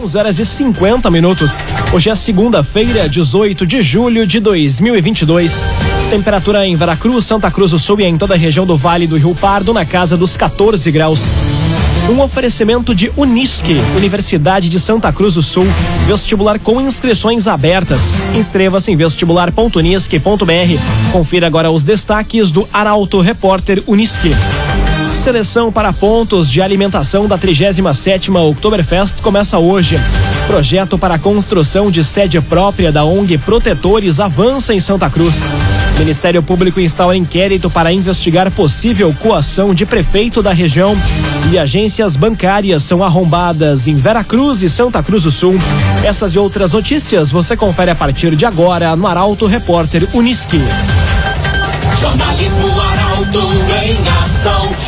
11 horas e 50 minutos. Hoje é segunda-feira, 18 de julho de 2022. Temperatura em Veracruz, Santa Cruz do Sul e em toda a região do Vale do Rio Pardo na casa dos 14 graus. Um oferecimento de Unisque, Universidade de Santa Cruz do Sul, vestibular com inscrições abertas. Inscreva-se em vestibular.unisque.br. Confira agora os destaques do Arauto Repórter Unisque. Seleção para pontos de alimentação da 37ª Oktoberfest começa hoje. Projeto para a construção de sede própria da ONG Protetores avança em Santa Cruz. Ministério Público instala inquérito para investigar possível coação de prefeito da região. E agências bancárias são arrombadas em Veracruz e Santa Cruz do Sul. Essas e outras notícias você confere a partir de agora no Arauto Repórter Uniski. Jornalismo Arauto em ação.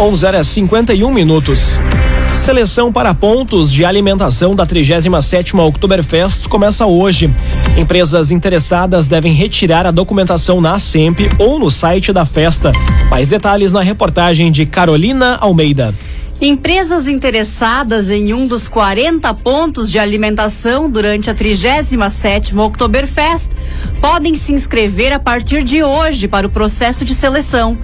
11 horas 51 minutos. Seleção para pontos de alimentação da 37ª Oktoberfest começa hoje. Empresas interessadas devem retirar a documentação na SEMP ou no site da festa. Mais detalhes na reportagem de Carolina Almeida. Empresas interessadas em um dos 40 pontos de alimentação durante a 37ª Oktoberfest podem se inscrever a partir de hoje para o processo de seleção.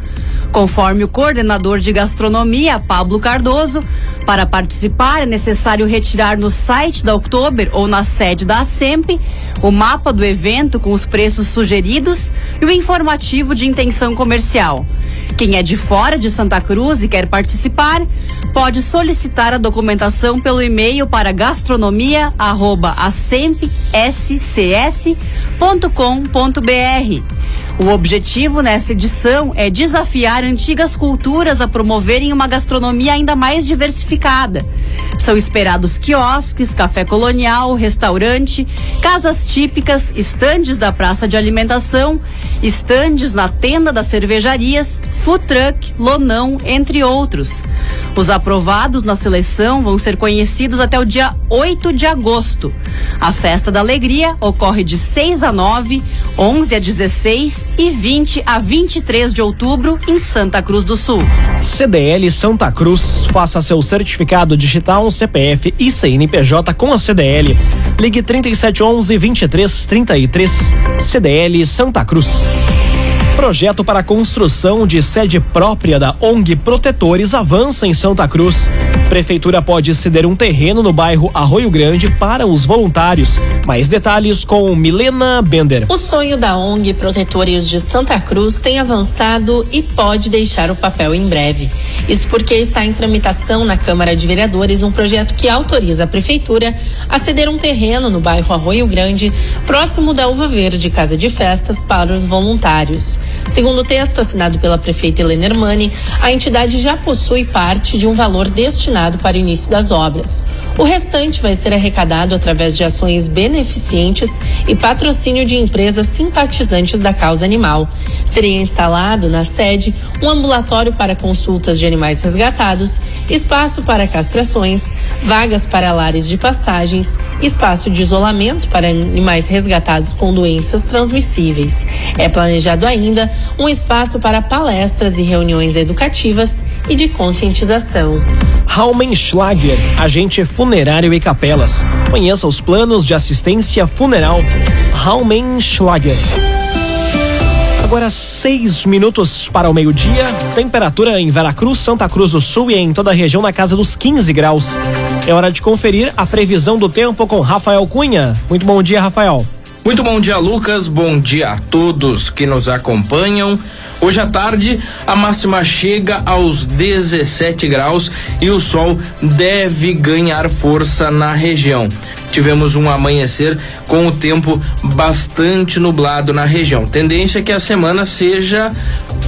Conforme o coordenador de gastronomia, Pablo Cardoso, para participar é necessário retirar no site da Oktober ou na sede da ASEMP o mapa do evento com os preços sugeridos e o informativo de intenção comercial. Quem é de fora de Santa Cruz e quer participar, pode solicitar a documentação pelo e-mail para gastronomia@asempscs.com.br. O objetivo nessa edição é desafiar antigas culturas a promoverem uma gastronomia ainda mais diversificada. São esperados quiosques, café colonial, restaurante, casas típicas, estandes da praça de alimentação, estandes na tenda das cervejarias, food truck, lonão, entre outros. Os aprovados na seleção vão ser conhecidos até o dia 8 de agosto. A Festa da Alegria ocorre de 6 a 9, 11 a 16 e 20 a 23 de outubro em Santa Cruz do Sul. CDL Santa Cruz. Faça seu certificado digital, CPF e CNPJ com a CDL. Ligue 3711 2333. CDL Santa Cruz. Projeto para construção de sede própria da ONG Protetores avança em Santa Cruz. Prefeitura pode ceder um terreno no bairro Arroio Grande para os voluntários. Mais detalhes com Milena Bender. O sonho da ONG Protetores de Santa Cruz tem avançado e pode deixar o papel em breve. Isso porque está em tramitação na Câmara de Vereadores um projeto que autoriza a Prefeitura a ceder um terreno no bairro Arroio Grande, próximo da Uva Verde Casa de Festas, para os voluntários. Segundo o texto assinado pela prefeita Helena Hermani, a entidade já possui parte de um valor destinado para o início das obras. O restante vai ser arrecadado através de ações beneficentes e patrocínio de empresas simpatizantes da causa animal. Seria instalado na sede um ambulatório para consultas de animais resgatados, espaço para castrações, vagas para lares de passagens, espaço de isolamento para animais resgatados com doenças transmissíveis. É planejado ainda um espaço para palestras e reuniões educativas e de conscientização. Raumenschlager, agente funerário e capelas. Conheça os planos de assistência funeral. Raumenschlager. Agora seis minutos para o meio-dia. Temperatura em Veracruz, Santa Cruz do Sul e em toda a região na casa dos 15 graus. É hora de conferir a previsão do tempo com Rafael Cunha. Muito bom dia, Rafael. Muito bom dia, Lucas. Bom dia a todos que nos acompanham. Hoje à tarde, a máxima chega aos 17 graus e o sol deve ganhar força na região. Tivemos um amanhecer com o tempo bastante nublado na região. Tendência é que a semana seja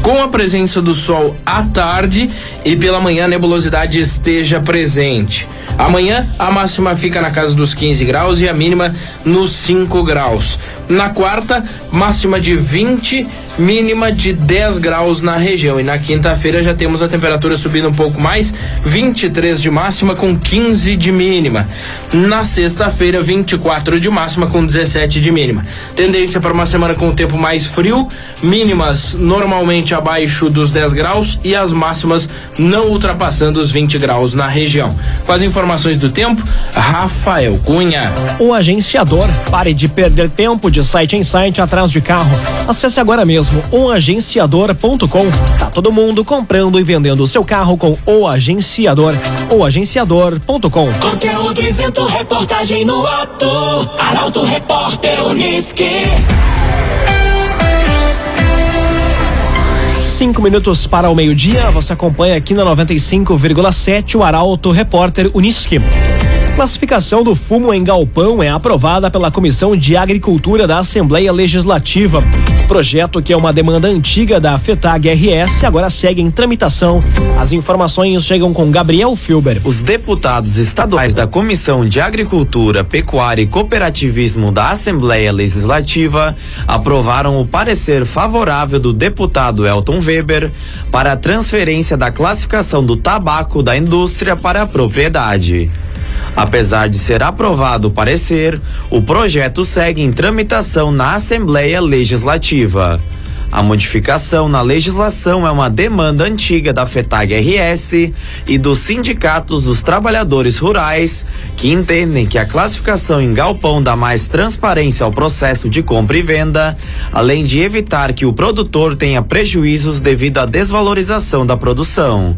com a presença do sol à tarde e pela manhã a nebulosidade esteja presente. Amanhã a máxima fica na casa dos 15 graus e a mínima nos 5 graus. Na quarta, máxima de 20, mínima de 10 graus na região. E na quinta-feira já temos a temperatura subindo um pouco mais, 23 de máxima com 15 de mínima. Na sexta-feira, 24 de máxima com 17 de mínima. Tendência para uma semana com o tempo mais frio, mínimas normalmente abaixo dos 10 graus e as máximas não ultrapassando os 20 graus na região. Com as informações do tempo, Rafael Cunha. O agenciador, pare de perder tempo de site em site atrás de carro. Acesse agora mesmo oagenciador.com. Tá todo mundo comprando e vendendo o seu carro com o agenciador. Oagenciador.com. Conteúdo isento, reportagem no ato. Arauto Repórter Uniski. Cinco minutos para o meio-dia, você acompanha aqui na 95,7 o Arauto Repórter Uniski. Classificação do fumo em galpão é aprovada pela Comissão de Agricultura da Assembleia Legislativa. Projeto que é uma demanda antiga da FETAG RS agora segue em tramitação. As informações chegam com Gabriel Filber. Os deputados estaduais da Comissão de Agricultura, Pecuária e Cooperativismo da Assembleia Legislativa aprovaram o parecer favorável do deputado Elton Weber para a transferência da classificação do tabaco da indústria para a propriedade. Apesar de ser aprovado o parecer, o projeto segue em tramitação na Assembleia Legislativa. A modificação na legislação é uma demanda antiga da FETAG RS e dos sindicatos dos trabalhadores rurais, que entendem que a classificação em galpão dá mais transparência ao processo de compra e venda, além de evitar que o produtor tenha prejuízos devido à desvalorização da produção.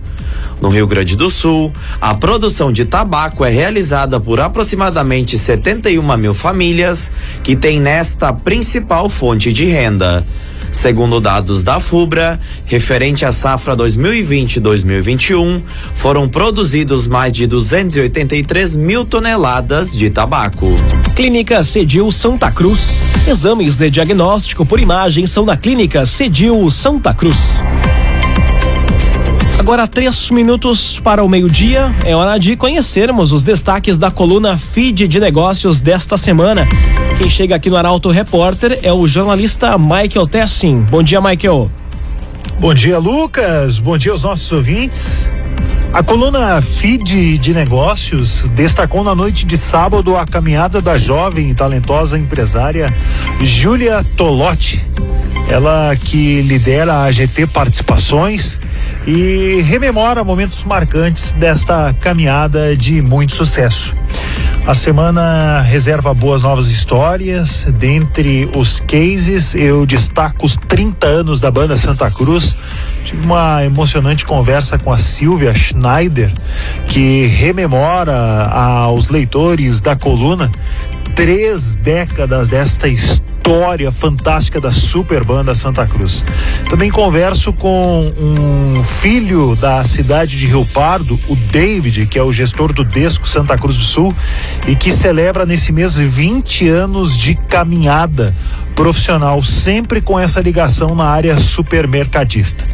No Rio Grande do Sul, a produção de tabaco é realizada por aproximadamente 71 mil famílias que têm nesta principal fonte de renda. Segundo dados da FUBRA, referente à safra 2020-2021, foram produzidos mais de 283 mil toneladas de tabaco. Clínica Cedil Santa Cruz. Exames de diagnóstico por imagem são na Clínica Cedil Santa Cruz. Agora, três minutos para o meio-dia, é hora de conhecermos os destaques da coluna Feed de Negócios desta semana. Quem chega aqui no Arauto Repórter é o jornalista Michael Tessin. Bom dia, Michael. Bom dia, Lucas. Bom dia aos nossos ouvintes. A coluna Feed de Negócios destacou na noite de sábado a caminhada da jovem e talentosa empresária Júlia Tolotti. Ela que lidera a GT Participações e rememora momentos marcantes desta caminhada de muito sucesso. A semana reserva boas novas histórias. Dentre os cases, eu destaco os 30 anos da banda Santa Cruz. Tive uma emocionante conversa com a Silvia Schneider, que rememora aos leitores da coluna três décadas desta história fantástica da super banda Santa Cruz. Também converso com um filho da cidade de Rio Pardo, o David, que é o gestor do Desco Santa Cruz do Sul e que celebra nesse mês 20 anos de caminhada profissional, sempre com essa ligação na área supermercadista.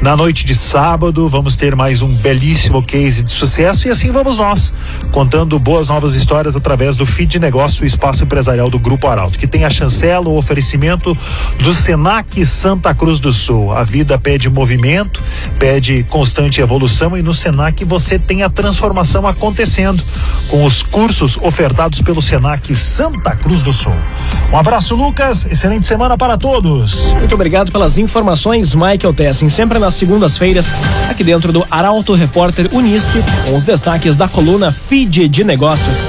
Na noite de sábado, vamos ter mais um belíssimo case de sucesso e assim vamos nós, contando boas novas histórias através do Feed de Negócio, espaço empresarial do Grupo Arauto, que tem a chancela, o oferecimento do Senac Santa Cruz do Sul. A vida pede movimento, pede constante evolução e no Senac você tem a transformação acontecendo com os cursos ofertados pelo Senac Santa Cruz do Sul. Um abraço, Lucas. Excelente semana para todos. Muito obrigado pelas informações, Michael Tessin. Sempre nas segundas-feiras, aqui dentro do Arauto Repórter Unisque, com os destaques da coluna Feed de Negócios.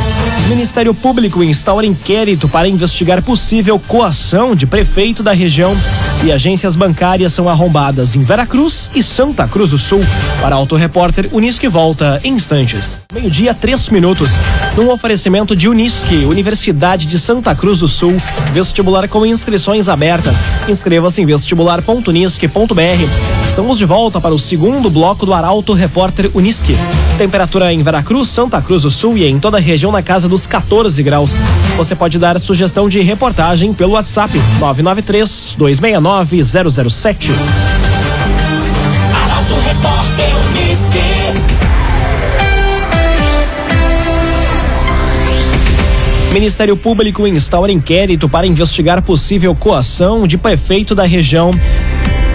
Ministério Público instaura inquérito para investigar possível coação de prefeito da região. E agências bancárias são arrombadas em Veracruz e Santa Cruz do Sul. Para Auto Repórter, Unisque volta em instantes. Meio-dia, três minutos. Num oferecimento de Unisque, Universidade de Santa Cruz do Sul. Vestibular com inscrições abertas. Inscreva-se em vestibular.unisque.br. Estamos de volta para o segundo bloco do Arauto Repórter Unisque. Temperatura em Veracruz, Santa Cruz do Sul e em toda a região na casa dos 14 graus. Você pode dar sugestão de reportagem pelo WhatsApp 993 269 007. Arauto Repórter Unisque. Ministério Público instaura inquérito para investigar possível coação de prefeito da região.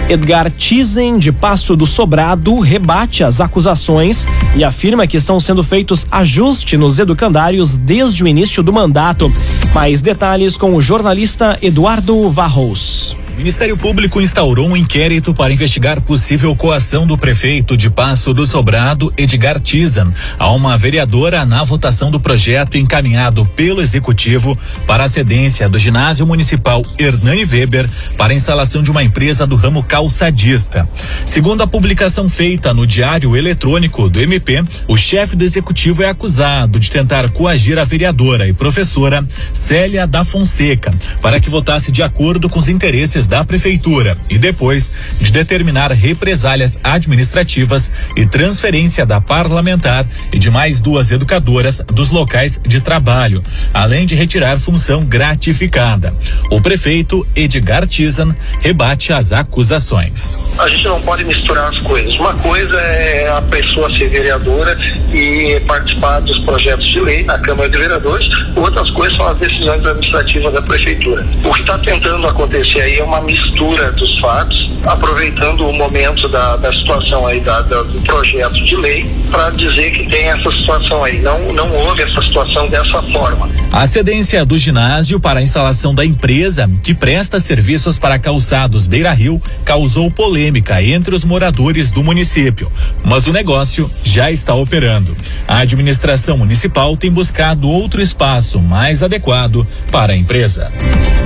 Edgar Tizen, de Passo do Sobrado, rebate as acusações e afirma que estão sendo feitos ajustes nos educandários desde o início do mandato. Mais detalhes com o jornalista Eduardo Varros. O Ministério Público instaurou um inquérito para investigar possível coação do prefeito de Passo do Sobrado, Edgar Tizan, a uma vereadora na votação do projeto encaminhado pelo Executivo para a cedência do ginásio municipal Hernani Weber para a instalação de uma empresa do ramo calçadista. Segundo a publicação feita no Diário Eletrônico do MP, o chefe do Executivo é acusado de tentar coagir a vereadora e professora Célia da Fonseca para que votasse de acordo com os interesses da prefeitura e depois de determinar represálias administrativas e transferência da parlamentar e de mais duas educadoras dos locais de trabalho, além de retirar função gratificada. O prefeito Edgar Tizan rebate as acusações. A gente não pode misturar as coisas. Uma coisa é a pessoa ser vereadora e participar dos projetos de lei na Câmara de Vereadores, outras coisas são as decisões administrativas da prefeitura. O que está tentando acontecer aí é uma mistura dos fatos, aproveitando o momento da, da situação aí da, da, do projeto de lei para dizer que tem essa situação aí. Não, não houve essa situação dessa forma. A cedência do ginásio para a instalação da empresa que presta serviços para calçados Beira Rio causou polêmica entre os moradores do município, mas o negócio já está operando. A administração municipal tem buscado outro espaço mais adequado para a empresa.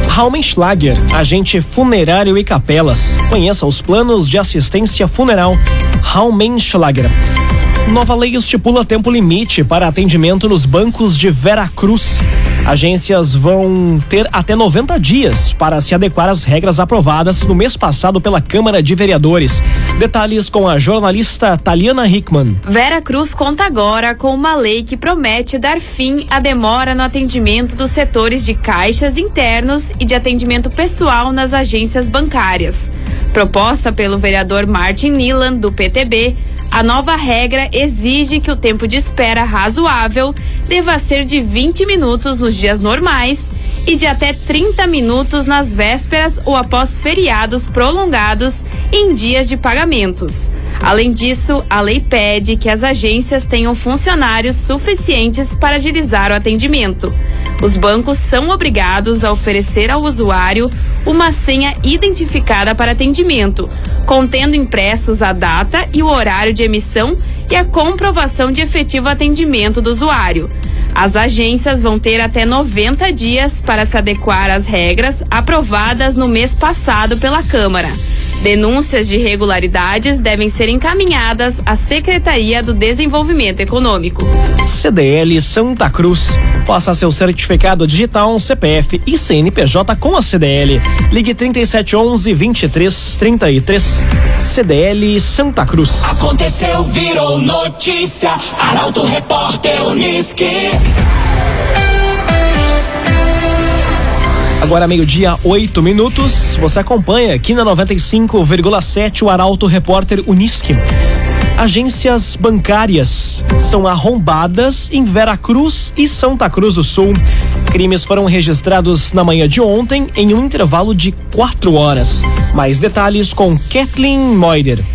Raumenschlager, agente funerário e capelas. Conheça os planos de assistência funeral. Raumenschlager. Nova lei estipula tempo limite para atendimento nos bancos de Veracruz. Agências vão ter até 90 dias para se adequar às regras aprovadas no mês passado pela Câmara de Vereadores. Detalhes com a jornalista Taliana Hickman. Vera Cruz conta agora com uma lei que promete dar fim à demora no atendimento dos setores de caixas internos e de atendimento pessoal nas agências bancárias. Proposta pelo vereador Martin Nilan, do PTB, a nova regra exige que o tempo de espera razoável deva ser de 20 minutos nos dias normais e de até 30 minutos nas vésperas ou após feriados prolongados em dias de pagamentos. Além disso, a lei pede que as agências tenham funcionários suficientes para agilizar o atendimento. Os bancos são obrigados a oferecer ao usuário uma senha identificada para atendimento, contendo impressos a data e o horário de emissão e a comprovação de efetivo atendimento do usuário. As agências vão ter até 90 dias para se adequar às regras aprovadas no mês passado pela Câmara. Denúncias de irregularidades devem ser encaminhadas à Secretaria do Desenvolvimento Econômico. CDL Santa Cruz. Faça seu certificado digital, CPF e CNPJ com a CDL. Ligue 3711 2333. CDL Santa Cruz. Aconteceu, virou notícia. Arauto Repórter Unisque. Agora meio-dia, oito minutos. Você acompanha aqui na 95,7 o Arauto Repórter Unisque. Agências bancárias são arrombadas em Veracruz e Santa Cruz do Sul. Crimes foram registrados na manhã de ontem em um intervalo de quatro horas. Mais detalhes com Kathleen Moider.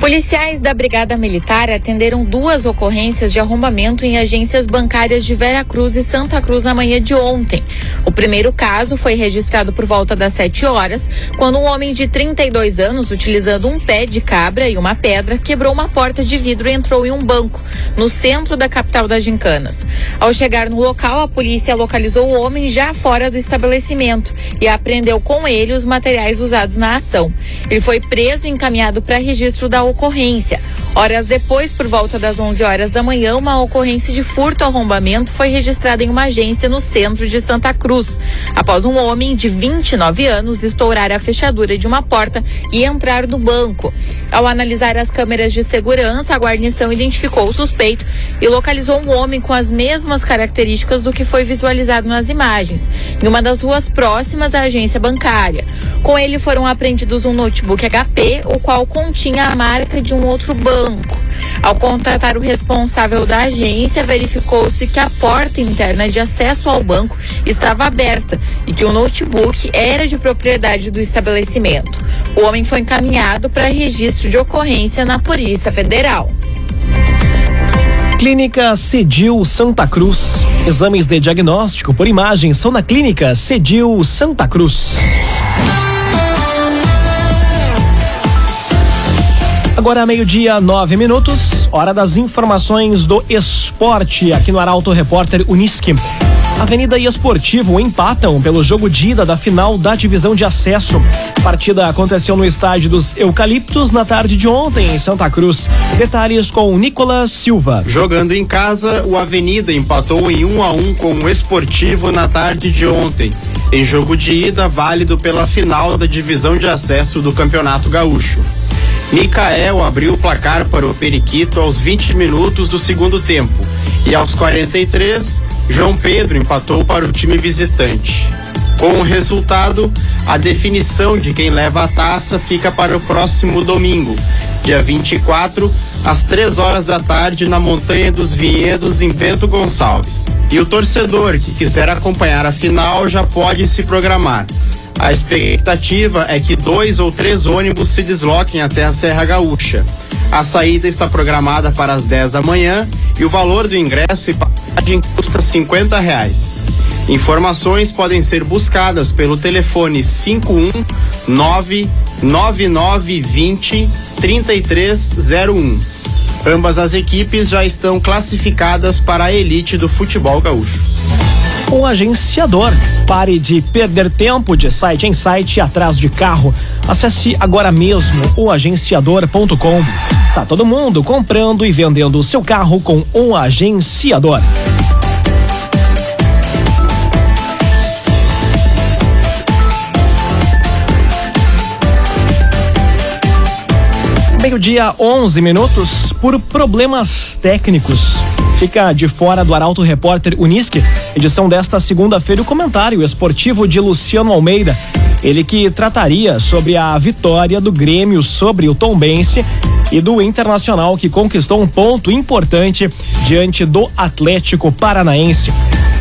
Policiais da Brigada Militar atenderam duas ocorrências de arrombamento em agências bancárias de Vera Cruz e Santa Cruz na manhã de ontem. O primeiro caso foi registrado por volta das 7 horas, quando um homem de 32 anos, utilizando um pé de cabra e uma pedra, quebrou uma porta de vidro e entrou em um banco, no centro da capital das Gincanas. Ao chegar no local, a polícia localizou o homem já fora do estabelecimento e apreendeu com ele os materiais usados na ação. Ele foi preso e encaminhado para registro da ocorrência. Horas depois, por volta das 11 horas da manhã, uma ocorrência de furto arrombamento foi registrada em uma agência no centro de Santa Cruz, após um homem de 29 anos estourar a fechadura de uma porta e entrar no banco. Ao analisar as câmeras de segurança, a guarnição identificou o suspeito e localizou um homem com as mesmas características do que foi visualizado nas imagens, em uma das ruas próximas à agência bancária. Com ele foram apreendidos um notebook HP, o qual continha a marca de um outro banco. Ao contatar o responsável da agência, verificou-se que a porta interna de acesso ao banco estava aberta e que o notebook era de propriedade do estabelecimento. O homem foi encaminhado para registro de ocorrência na Polícia Federal. Clínica Cedil Santa Cruz. Exames de diagnóstico por imagem são na Clínica Cedil Santa Cruz. Agora meio-dia, nove minutos, hora das informações do esporte aqui no Arauto Repórter Unisque. Avenida e Esportivo empatam pelo jogo de ida da final da divisão de acesso. A partida aconteceu no estádio dos Eucaliptos na tarde de ontem em Santa Cruz. Detalhes com Nicolas Silva. Jogando em casa, o Avenida empatou em 1 um a 1 um com o Esportivo na tarde de ontem, em jogo de ida válido pela final da divisão de acesso do Campeonato Gaúcho. Mikael abriu o placar para o Periquito aos 20 minutos do segundo tempo e aos 43, João Pedro empatou para o time visitante. Com o resultado, a definição de quem leva a taça fica para o próximo domingo, dia 24, às 3 horas da tarde, na Montanha dos Vinhedos, em Bento Gonçalves. E o torcedor que quiser acompanhar a final já pode se programar. A expectativa é que dois ou três ônibus se desloquem até a Serra Gaúcha. A saída está programada para as 10 da manhã e o valor do ingresso e passagem custa 50 reais. Informações podem ser buscadas pelo telefone 519 9920 3301. Ambas as equipes já estão classificadas para a elite do futebol gaúcho o agenciador. Pare de perder tempo de site em site atrás de carro. Acesse agora mesmo o agenciador.com. Tá todo mundo comprando e vendendo o seu carro com o agenciador. Meio-dia, 11 minutos, por problemas técnicos. Fica de fora do Arauto Repórter Unisque, edição desta segunda-feira, o comentário esportivo de Luciano Almeida. Ele que trataria sobre a vitória do Grêmio sobre o Tombense e do Internacional que conquistou um ponto importante diante do Atlético Paranaense.